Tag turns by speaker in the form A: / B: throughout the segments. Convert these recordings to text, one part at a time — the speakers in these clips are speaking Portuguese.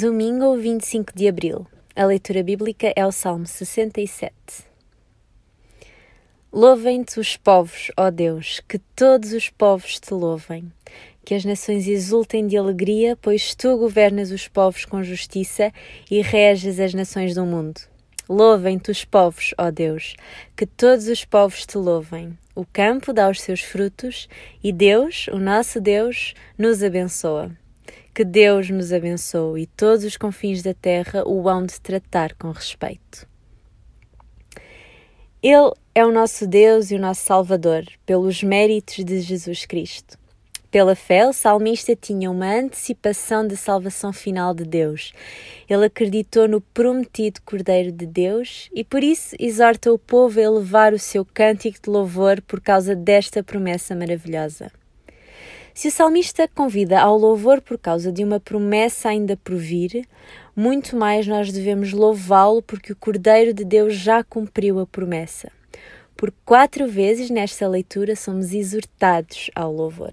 A: Domingo 25 de Abril. A leitura bíblica é o Salmo 67. Louvem-te os povos, ó Deus, que todos os povos te louvem. Que as nações exultem de alegria, pois tu governas os povos com justiça e reges as nações do mundo. Louvem-te os povos, ó Deus, que todos os povos te louvem. O campo dá os seus frutos e Deus, o nosso Deus, nos abençoa. Que Deus nos abençoe e todos os confins da terra o hão de tratar com respeito. Ele é o nosso Deus e o nosso Salvador, pelos méritos de Jesus Cristo. Pela fé, o salmista tinha uma antecipação da salvação final de Deus. Ele acreditou no prometido Cordeiro de Deus e por isso exorta o povo a elevar o seu cântico de louvor por causa desta promessa maravilhosa. Se o salmista convida ao louvor por causa de uma promessa ainda por vir, muito mais nós devemos louvá-lo porque o Cordeiro de Deus já cumpriu a promessa. Por quatro vezes nesta leitura somos exortados ao louvor.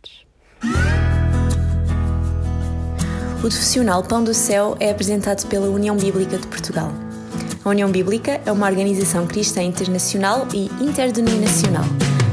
B: O profissional Pão do Céu é apresentado pela União Bíblica de Portugal. A União Bíblica é uma organização cristã internacional e interdenominacional